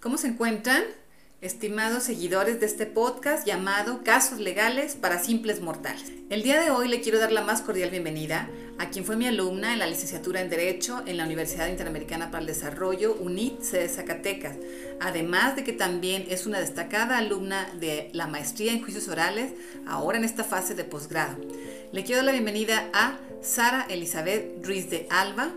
¿Cómo se encuentran, estimados seguidores de este podcast llamado Casos Legales para Simples Mortales? El día de hoy le quiero dar la más cordial bienvenida a quien fue mi alumna en la licenciatura en Derecho en la Universidad Interamericana para el Desarrollo, UNIT, de Zacatecas, además de que también es una destacada alumna de la maestría en juicios orales, ahora en esta fase de posgrado. Le quiero dar la bienvenida a Sara Elizabeth Ruiz de Alba,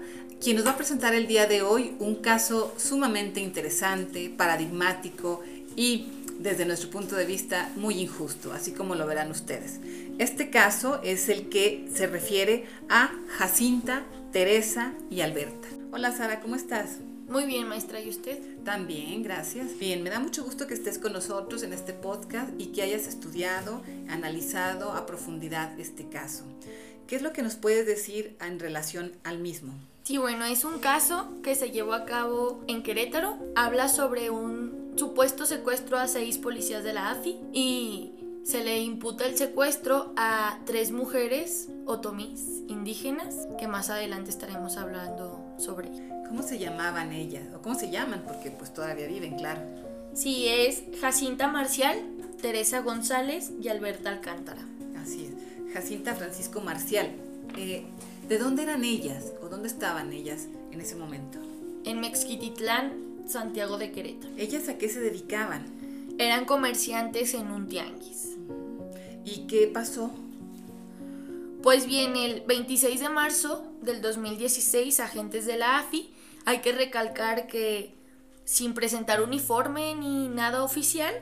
quien nos va a presentar el día de hoy un caso sumamente interesante, paradigmático y desde nuestro punto de vista muy injusto, así como lo verán ustedes. Este caso es el que se refiere a Jacinta, Teresa y Alberta. Hola Sara, ¿cómo estás? Muy bien, maestra, ¿y usted? También, gracias. Bien, me da mucho gusto que estés con nosotros en este podcast y que hayas estudiado, analizado a profundidad este caso. ¿Qué es lo que nos puedes decir en relación al mismo? Sí, bueno, es un caso que se llevó a cabo en Querétaro. Habla sobre un supuesto secuestro a seis policías de la AFI y se le imputa el secuestro a tres mujeres otomís indígenas que más adelante estaremos hablando sobre. ¿Cómo se llamaban ellas? ¿O cómo se llaman? Porque pues todavía viven, claro. Sí, es Jacinta Marcial, Teresa González y Alberta Alcántara. Así es. Jacinta Francisco Marcial. Eh, ¿De dónde eran ellas o dónde estaban ellas en ese momento? En Mexquititlán, Santiago de Querétaro. ¿Ellas a qué se dedicaban? Eran comerciantes en un tianguis. ¿Y qué pasó? Pues bien, el 26 de marzo del 2016, agentes de la AFI, hay que recalcar que sin presentar uniforme ni nada oficial,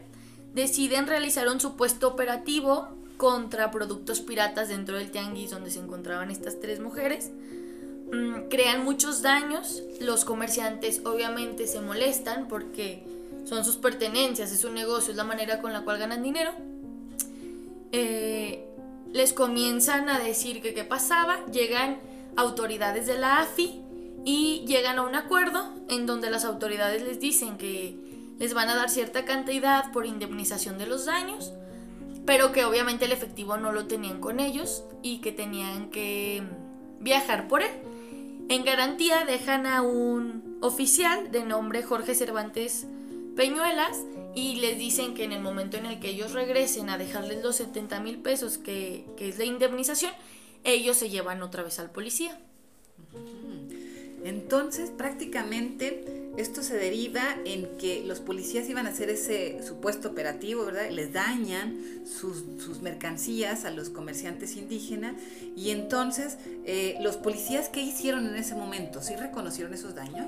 deciden realizar un supuesto operativo contra productos piratas dentro del tianguis donde se encontraban estas tres mujeres. Mm, crean muchos daños, los comerciantes obviamente se molestan porque son sus pertenencias, es su negocio, es la manera con la cual ganan dinero. Eh, les comienzan a decir que qué pasaba, llegan autoridades de la AFI y llegan a un acuerdo en donde las autoridades les dicen que les van a dar cierta cantidad por indemnización de los daños pero que obviamente el efectivo no lo tenían con ellos y que tenían que viajar por él. En garantía dejan a un oficial de nombre Jorge Cervantes Peñuelas y les dicen que en el momento en el que ellos regresen a dejarles los 70 mil pesos que, que es la indemnización, ellos se llevan otra vez al policía. Entonces, prácticamente esto se deriva en que los policías iban a hacer ese supuesto operativo, ¿verdad? Les dañan sus, mercancías a los comerciantes indígenas y entonces, eh, ¿los policías qué hicieron en ese momento? ¿Sí reconocieron esos daños?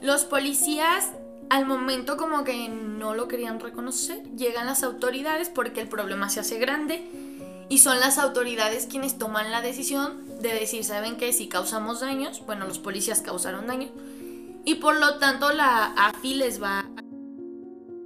Los policías al momento como que no lo querían reconocer, llegan las autoridades porque el problema se hace grande y son las autoridades quienes toman la decisión de decir, ¿saben que Si causamos daños, bueno, los policías causaron daño, y por lo tanto la AFI les va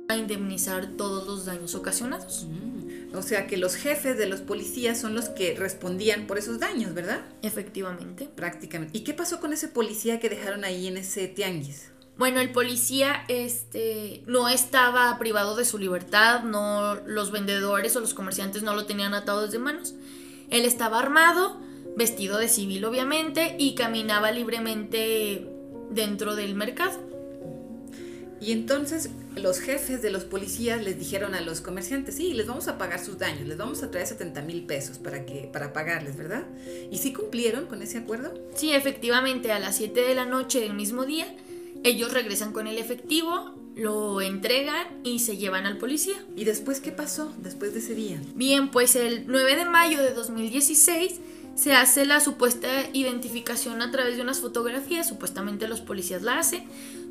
a indemnizar todos los daños ocasionados. Mm, o sea que los jefes de los policías son los que respondían por esos daños, ¿verdad? Efectivamente. Prácticamente. ¿Y qué pasó con ese policía que dejaron ahí en ese tianguis? Bueno, el policía este, no estaba privado de su libertad, no, los vendedores o los comerciantes no lo tenían atado de manos. Él estaba armado, vestido de civil obviamente, y caminaba libremente dentro del mercado. Y entonces los jefes de los policías les dijeron a los comerciantes, sí, les vamos a pagar sus daños, les vamos a traer 70 mil pesos para, que, para pagarles, ¿verdad? ¿Y sí cumplieron con ese acuerdo? Sí, efectivamente, a las 7 de la noche del mismo día ellos regresan con el efectivo, lo entregan y se llevan al policía. ¿Y después qué pasó después de ese día? Bien, pues el 9 de mayo de 2016 se hace la supuesta identificación a través de unas fotografías, supuestamente los policías la hacen,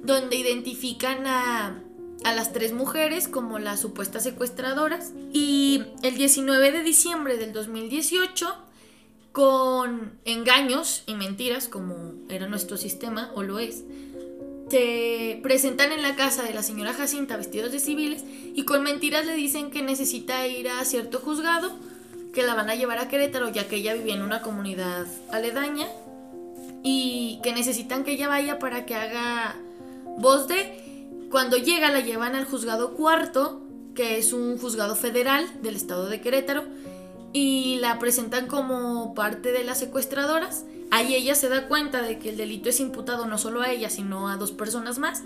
donde identifican a, las tres mujeres como las supuestas secuestradoras. Y el 19 de diciembre del 2018 con engaños y mentiras, como era nuestro sistema o lo es, se presentan en la casa de la señora Jacinta vestidos de civiles y con mentiras le dicen que necesita ir a cierto juzgado, que la van a llevar a Querétaro ya que ella vivía en una comunidad aledaña y que necesitan que ella vaya para que haga voz de... Cuando llega la llevan al juzgado cuarto, que es un juzgado federal del estado de Querétaro, y la presentan como parte de las secuestradoras Ahí ella se da cuenta de que el delito es imputado no solo a ella, sino a dos personas más.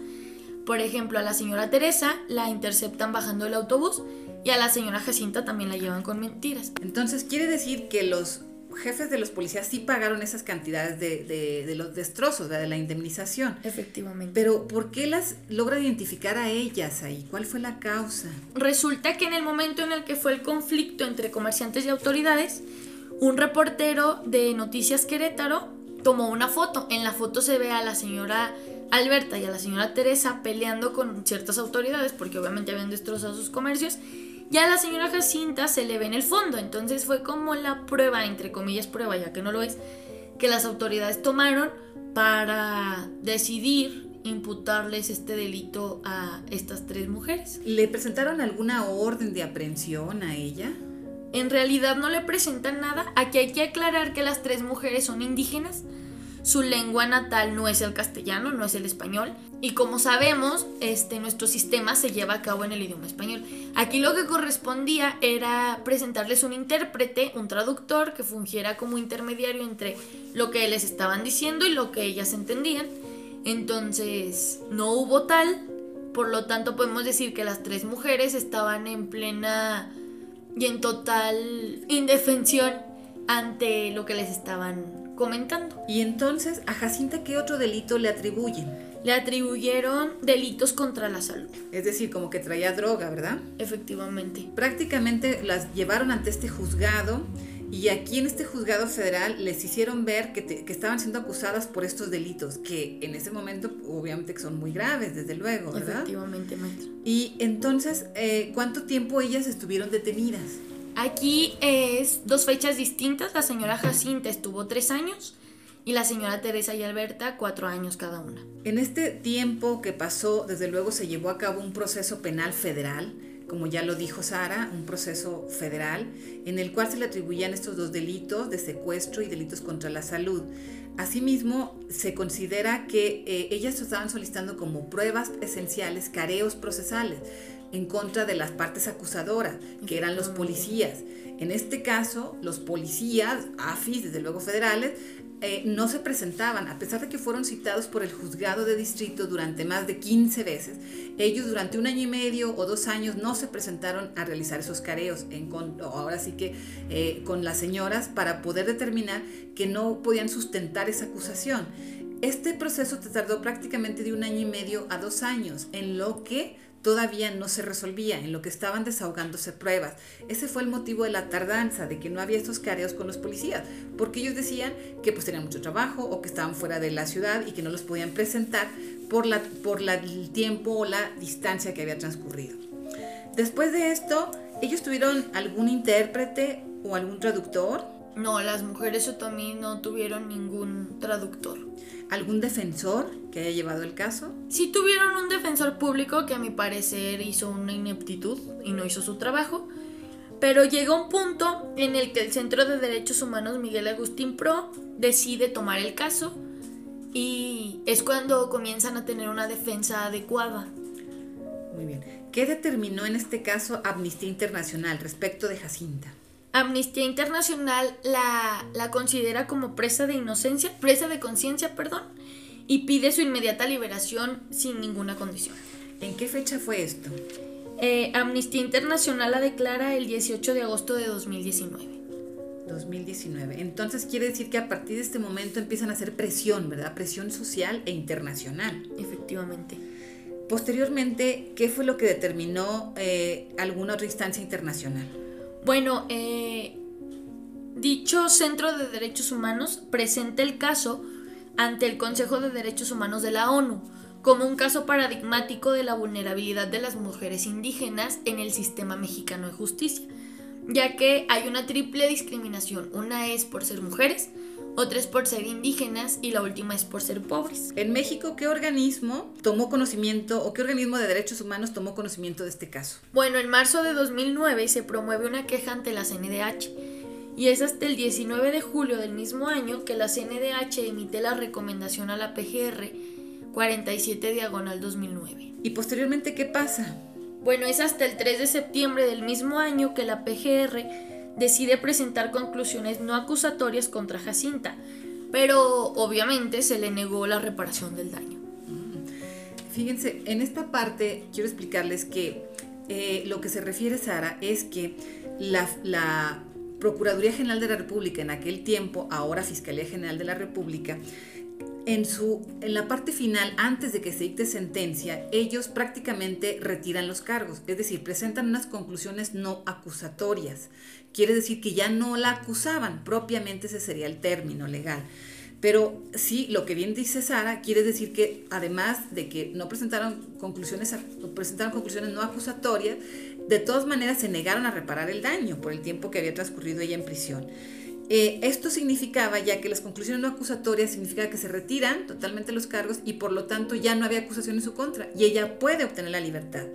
Por ejemplo, a la señora Teresa la interceptan bajando el autobús y a la señora Jacinta también la llevan con mentiras. Entonces, quiere decir que los jefes de los policías sí pagaron esas cantidades de, los destrozos, de la indemnización. Efectivamente. Pero ¿por qué las logra identificar a ellas ahí? ¿Cuál fue la causa? Resulta que en el momento en el que fue el conflicto entre comerciantes y autoridades, un reportero de Noticias Querétaro tomó una foto. En la foto se ve a la señora Alberta y a la señora Teresa peleando con ciertas autoridades porque obviamente habían destrozado sus comercios ya a la señora Jacinta se le ve en el fondo, entonces fue como la prueba, entre comillas prueba, ya que no lo es, que las autoridades tomaron para decidir imputarles este delito a estas tres mujeres. ¿Le presentaron alguna orden de aprehensión a ella? En realidad no le presentan nada. Aquí hay que aclarar que las tres mujeres son indígenas, su lengua natal no es el castellano, no es el español. Y como sabemos, este, nuestro sistema se lleva a cabo en el idioma español. Aquí lo que correspondía era presentarles un intérprete, un traductor que fungiera como intermediario entre lo que les estaban diciendo y lo que ellas entendían. Entonces, no hubo tal, por lo tanto podemos decir que las tres mujeres estaban en plena y en total indefensión ante lo que les estaban comentando. ¿Y entonces a Jacinta qué otro delito le atribuyen? Le atribuyeron delitos contra la salud. Es decir, como que traía droga, ¿verdad? Efectivamente. Prácticamente las llevaron ante este juzgado y aquí en este juzgado federal les hicieron ver que, estaban siendo acusadas por estos delitos, que en ese momento obviamente son muy graves, desde luego, ¿verdad? Efectivamente, maestro. Y entonces, eh, ¿cuánto tiempo ellas estuvieron detenidas? Aquí es dos fechas distintas. La señora Jacinta estuvo tres años y la señora Teresa y Alberta cuatro años cada una. En este tiempo que pasó, desde luego se llevó a cabo un proceso penal federal, como ya lo dijo Sara, un proceso federal en el cual se le atribuían estos dos delitos de secuestro y delitos contra la salud. Asimismo, se considera que eh, ellas estaban solicitando como pruebas esenciales careos procesales en contra de las partes acusadoras, que eran los policías. En este caso, los policías, AFIS, desde luego federales, eh, no se presentaban, a pesar de que fueron citados por el juzgado de distrito durante más de 15 veces, ellos durante un año y medio o dos años no se presentaron a realizar esos careos, en ahora sí que eh, con las señoras, para poder determinar que no podían sustentar esa acusación. Este proceso tardó prácticamente de un año y medio a dos años, en lo que todavía no se resolvía, en lo que estaban desahogándose pruebas. Ese fue el motivo de la tardanza, de que no había estos careos con los policías, porque ellos decían que pues tenían mucho trabajo o que estaban fuera de la ciudad y que no los podían presentar por, la, por el tiempo o la distancia que había transcurrido. Después de esto, ¿ellos tuvieron algún intérprete o algún traductor? No, las mujeres otomí no tuvieron ningún traductor. ¿Algún defensor que haya llevado el caso? Sí tuvieron un defensor público que a mi parecer hizo una ineptitud y no hizo su trabajo, pero llegó un punto en el que el Centro de Derechos Humanos Miguel Agustín Pro decide tomar el caso y es cuando comienzan a tener una defensa adecuada. Muy bien. ¿Qué determinó en este caso Amnistía Internacional respecto de Jacinta? Amnistía Internacional la, la considera como presa de inocencia, presa de conciencia, perdón, y pide su inmediata liberación sin ninguna condición. ¿En qué fecha fue esto? Eh, Amnistía Internacional la declara el 18 de agosto de 2019. 2019. Entonces quiere decir que a partir de este momento empiezan a hacer presión, ¿verdad? Presión social e internacional. Efectivamente. Posteriormente, ¿qué fue lo que determinó eh, alguna otra instancia internacional? Bueno, eh, dicho Centro de Derechos Humanos presenta el caso ante el Consejo de Derechos Humanos de la ONU como un caso paradigmático de la vulnerabilidad de las mujeres indígenas en el sistema mexicano de justicia, ya que hay una triple discriminación. Una es por ser mujeres, otra es por ser indígenas y la última es por ser pobres. En México, ¿qué organismo tomó conocimiento o qué organismo de derechos humanos tomó conocimiento de este caso? Bueno, en marzo de 2009 se promueve una queja ante la CNDH y es hasta el 19 de julio del mismo año que la CNDH emite la recomendación a la PGR 47 diagonal 2009. ¿Y posteriormente qué pasa? Bueno, es hasta el 3 de septiembre del mismo año que la PGR decide presentar conclusiones no acusatorias contra Jacinta, pero obviamente se le negó la reparación del daño. fíjense, en esta parte quiero explicarles que eh, lo que se refiere, Sara, es que la, la Procuraduría General de la República en aquel tiempo, ahora Fiscalía General de la República, en, su, en la parte final, antes de que se dicte sentencia, ellos prácticamente retiran los cargos, es decir, presentan unas conclusiones no acusatorias. Quiere decir que ya no la acusaban, propiamente ese sería el término legal. Pero sí, lo que bien dice Sara, quiere decir que además de que no presentaron conclusiones, presentaron conclusiones no acusatorias, de todas maneras se negaron a reparar el daño por el tiempo que había transcurrido ella en prisión. Eh, esto significaba, ya que las conclusiones no acusatorias significa que se retiran totalmente los cargos y por lo tanto ya no había acusación en su contra y ella puede obtener la libertad.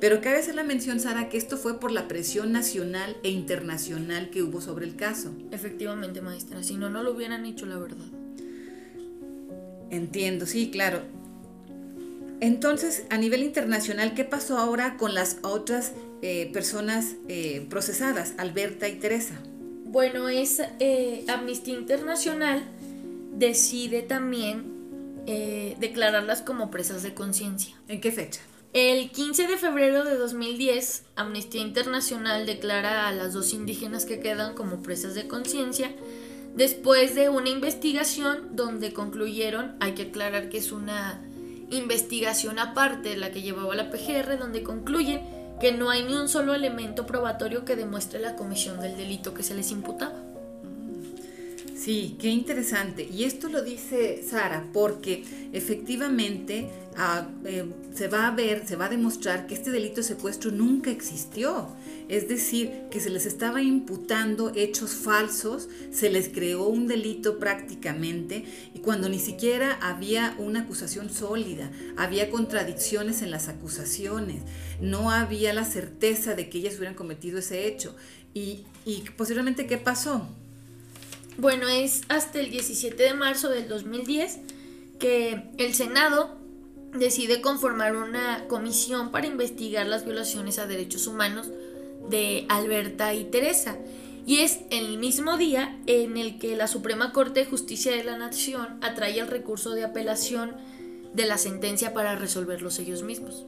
Pero cabe hacer la mención, Sara, que esto fue por la presión nacional e internacional que hubo sobre el caso. Efectivamente, maestra, si no, no lo hubieran hecho, la verdad. Entiendo, sí, claro. Entonces, a nivel internacional, ¿qué pasó ahora con las otras eh, personas eh, procesadas, Alberta y Teresa? Bueno, es eh, Amnistía Internacional decide también declararlas como presas de conciencia. ¿En qué fecha? El 15 de febrero de 2010, Amnistía Internacional declara a las dos indígenas que quedan como presas de conciencia después de una investigación donde concluyeron, hay que aclarar que es una investigación aparte la que llevaba la PGR, donde concluyen que no hay ni un solo elemento probatorio que demuestre la comisión del delito que se les imputaba. Sí, qué interesante. Y esto lo dice Sara porque efectivamente ah, eh, se va a ver, se va a demostrar que este delito de secuestro nunca existió. Es decir, que se les estaba imputando hechos falsos, se les creó un delito prácticamente y cuando ni siquiera había una acusación sólida, había contradicciones en las acusaciones, no había la certeza de que ellas hubieran cometido ese hecho. Y, y posiblemente, ¿qué pasó? Bueno, es hasta el 17 de marzo del 2010 que el Senado decide conformar una comisión para investigar las violaciones a derechos humanos de Alberta y Teresa. Y es el mismo día en el que la Suprema Corte de Justicia de la Nación atrae el recurso de apelación de la sentencia para resolverlos ellos mismos.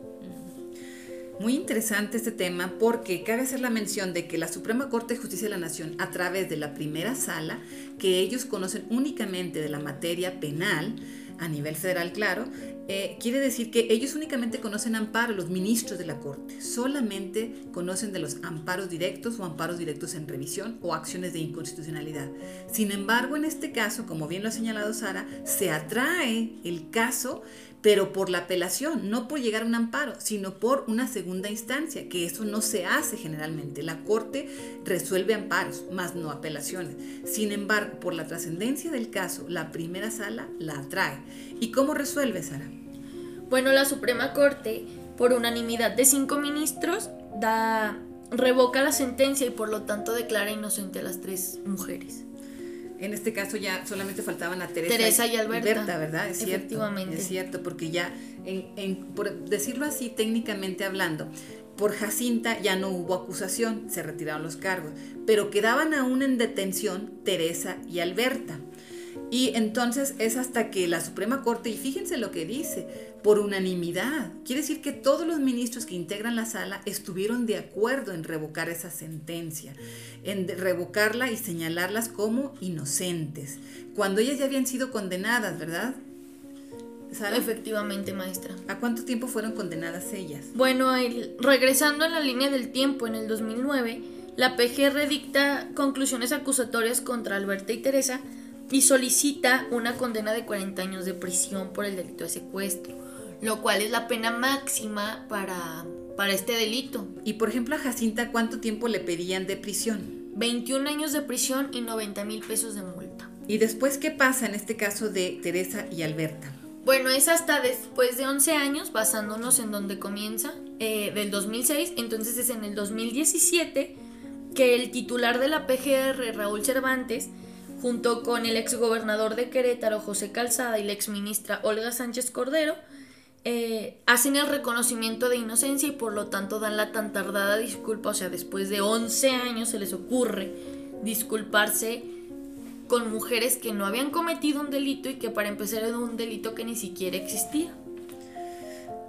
Muy interesante este tema porque cabe hacer la mención de que la Suprema Corte de Justicia de la Nación, a través de la primera sala, que ellos conocen únicamente de la materia penal, a nivel federal, claro, eh, quiere decir que ellos únicamente conocen amparo, los ministros de la Corte, solamente conocen de los amparos directos o amparos directos en revisión o acciones de inconstitucionalidad. Sin embargo, en este caso, como bien lo ha señalado Sara, se atrae el caso pero por la apelación, no por llegar a un amparo, sino por una segunda instancia, que eso no se hace generalmente. La Corte resuelve amparos, más no apelaciones. Sin embargo, por la trascendencia del caso, la primera sala la atrae. ¿Y cómo resuelve, Sara? Bueno, la Suprema Corte, por unanimidad de cinco ministros, da revoca la sentencia y por lo tanto declara inocente a las tres mujeres. En este caso ya solamente faltaban a Teresa, y Alberta. ¿verdad? Es cierto. Es cierto, porque ya, por decirlo así técnicamente hablando, por Jacinta ya no hubo acusación, se retiraron los cargos, pero quedaban aún en detención Teresa y Alberta. Y entonces es hasta que la Suprema Corte, y fíjense lo que dice, por unanimidad, quiere decir que todos los ministros que integran la sala estuvieron de acuerdo en revocar esa sentencia, en revocarla y señalarlas como inocentes, cuando ellas ya habían sido condenadas, ¿verdad? Efectivamente, maestra. ¿A cuánto tiempo fueron condenadas ellas? Bueno, regresando a la línea del tiempo, en el 2009, la PGR dicta conclusiones acusatorias contra Alberta y Teresa y solicita una condena de 40 años de prisión por el delito de secuestro, lo cual es la pena máxima para, para este delito. Y por ejemplo a Jacinta, ¿cuánto tiempo le pedían de prisión? 21 años de prisión y 90 mil pesos de multa. ¿Y después qué pasa en este caso de Teresa y Alberta? Bueno, es hasta después de 11 años, basándonos en donde comienza, eh, del 2006, entonces es en el 2017 que el titular de la PGR, Raúl Cervantes, junto con el exgobernador de Querétaro, José Calzada, y la exministra Olga Sánchez Cordero, eh, hacen el reconocimiento de inocencia y por lo tanto dan la tan tardada disculpa, o sea, después de 11 años se les ocurre disculparse con mujeres que no habían cometido un delito y que para empezar era un delito que ni siquiera existía.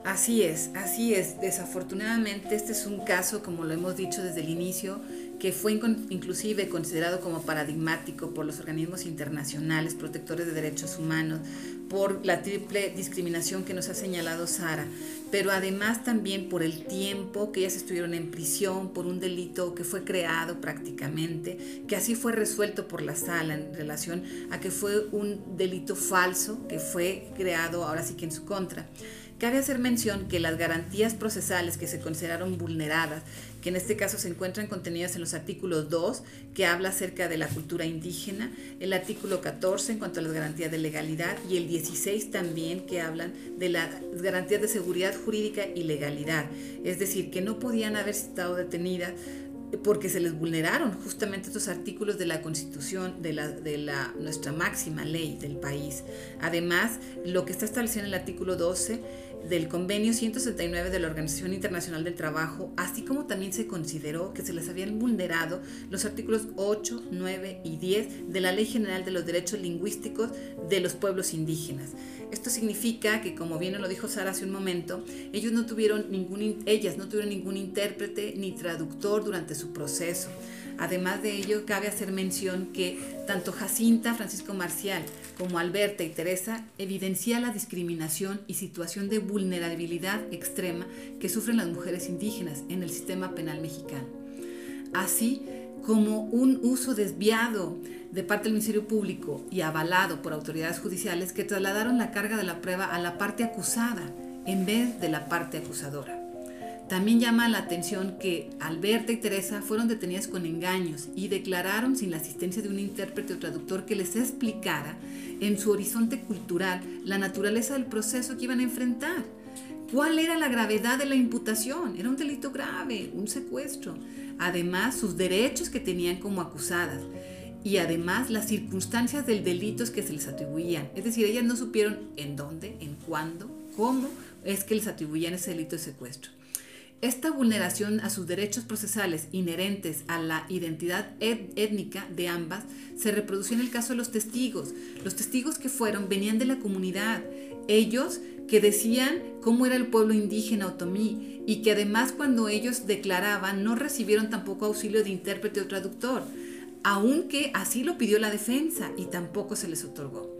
Así es, así es. Desafortunadamente este es un caso, como lo hemos dicho desde el inicio, que fue inclusive considerado como paradigmático por los organismos internacionales protectores de derechos humanos, por la triple discriminación que nos ha señalado Sara, pero además también por el tiempo que ellas estuvieron en prisión por un delito que fue creado prácticamente, que así fue resuelto por la sala en relación a que fue un delito falso que fue creado ahora sí que en su contra. Cabe hacer mención que las garantías procesales que se consideraron vulneradas, que en este caso se encuentran contenidas en los artículos 2, que habla acerca de la cultura indígena, el artículo 14 en cuanto a las garantías de legalidad y el 16 también que hablan de las garantías de seguridad jurídica y legalidad. Es decir, que no podían haber estado detenidas porque se les vulneraron justamente estos artículos de la Constitución, de, la, de la, nuestra máxima ley del país. Además, lo que está establecido en el artículo 12 del Convenio 169 de la Organización Internacional del Trabajo, así como también se consideró que se les habían vulnerado los artículos 8, 9 y 10 de la Ley General de los Derechos Lingüísticos de los Pueblos Indígenas. Esto significa que, como bien lo dijo Sara hace un momento, ellos no tuvieron ellas no tuvieron ningún intérprete ni traductor durante su proceso. Además de ello, cabe hacer mención que tanto Jacinta, Francisco Marcial, como Alberta y Teresa evidencia la discriminación y situación de vulnerabilidad extrema que sufren las mujeres indígenas en el sistema penal mexicano. Así como un uso desviado de parte del Ministerio Público y avalado por autoridades judiciales que trasladaron la carga de la prueba a la parte acusada en vez de la parte acusadora. También llama la atención que Alberta y Teresa fueron detenidas con engaños y declararon sin la asistencia de un intérprete o traductor que les explicara en su horizonte cultural la naturaleza del proceso que iban a enfrentar. ¿Cuál era la gravedad de la imputación? Era un delito grave, un secuestro. Además, sus derechos que tenían como acusadas y además las circunstancias del delito que se les atribuían. Es decir, ellas no supieron en dónde, en cuándo, cómo es que les atribuían ese delito de secuestro. Esta vulneración a sus derechos procesales inherentes a la identidad étnica de ambas se reprodució en el caso de los testigos. Los testigos que fueron venían de la comunidad, ellos que decían cómo era el pueblo indígena otomí y que además cuando ellos declaraban no recibieron tampoco auxilio de intérprete o traductor, aunque así lo pidió la defensa y tampoco se les otorgó.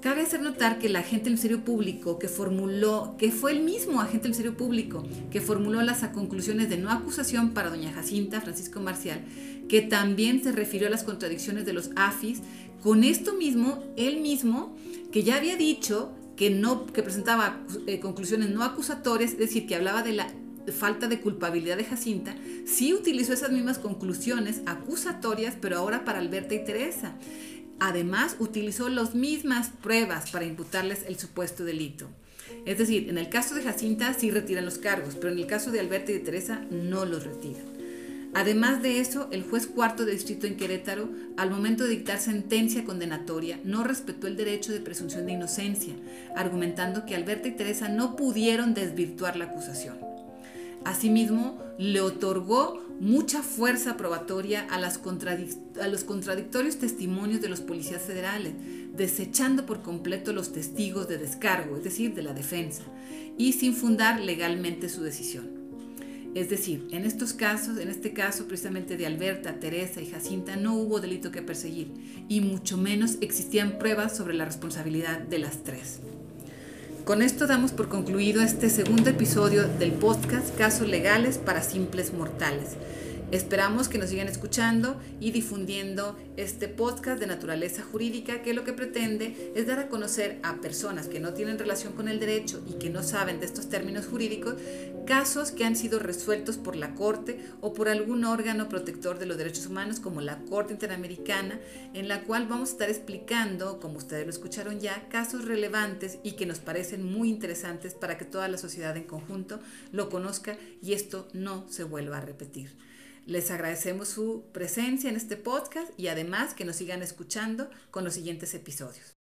Cabe hacer notar que el agente del Ministerio Público que formuló, que fue el mismo agente del Ministerio Público que formuló las conclusiones de no acusación para doña Jacinta Francisco Marcial, que también se refirió a las contradicciones de los AFIS, con esto mismo, él mismo, que ya había dicho que, no, que presentaba eh, conclusiones no acusatorias, es decir, que hablaba de la falta de culpabilidad de Jacinta, sí utilizó esas mismas conclusiones acusatorias, pero ahora para Alberta y Teresa. Además, utilizó las mismas pruebas para imputarles el supuesto delito. Es decir, en el caso de Jacinta sí retiran los cargos, pero en el caso de Alberta y de Teresa no los retiran. Además de eso, el juez cuarto de distrito en Querétaro, al momento de dictar sentencia condenatoria, no respetó el derecho de presunción de inocencia, argumentando que Alberta y Teresa no pudieron desvirtuar la acusación. Asimismo, le otorgó mucha fuerza probatoria a, los contradictorios testimonios de los policías federales, desechando por completo los testigos de descargo, es decir, de la defensa, y sin fundar legalmente su decisión. Es decir, en estos casos, en este caso precisamente de Alberta, Teresa y Jacinta, no hubo delito que perseguir y mucho menos existían pruebas sobre la responsabilidad de las tres. Con esto damos por concluido este segundo episodio del podcast Casos Legales para Simples Mortales. Esperamos que nos sigan escuchando y difundiendo este podcast de naturaleza jurídica que lo que pretende es dar a conocer a personas que no tienen relación con el derecho y que no saben de estos términos jurídicos casos que han sido resueltos por la Corte o por algún órgano protector de los derechos humanos como la Corte Interamericana en la cual vamos a estar explicando, como ustedes lo escucharon ya, casos relevantes y que nos parecen muy interesantes para que toda la sociedad en conjunto lo conozca y esto no se vuelva a repetir. Les agradecemos su presencia en este podcast y además que nos sigan escuchando con los siguientes episodios.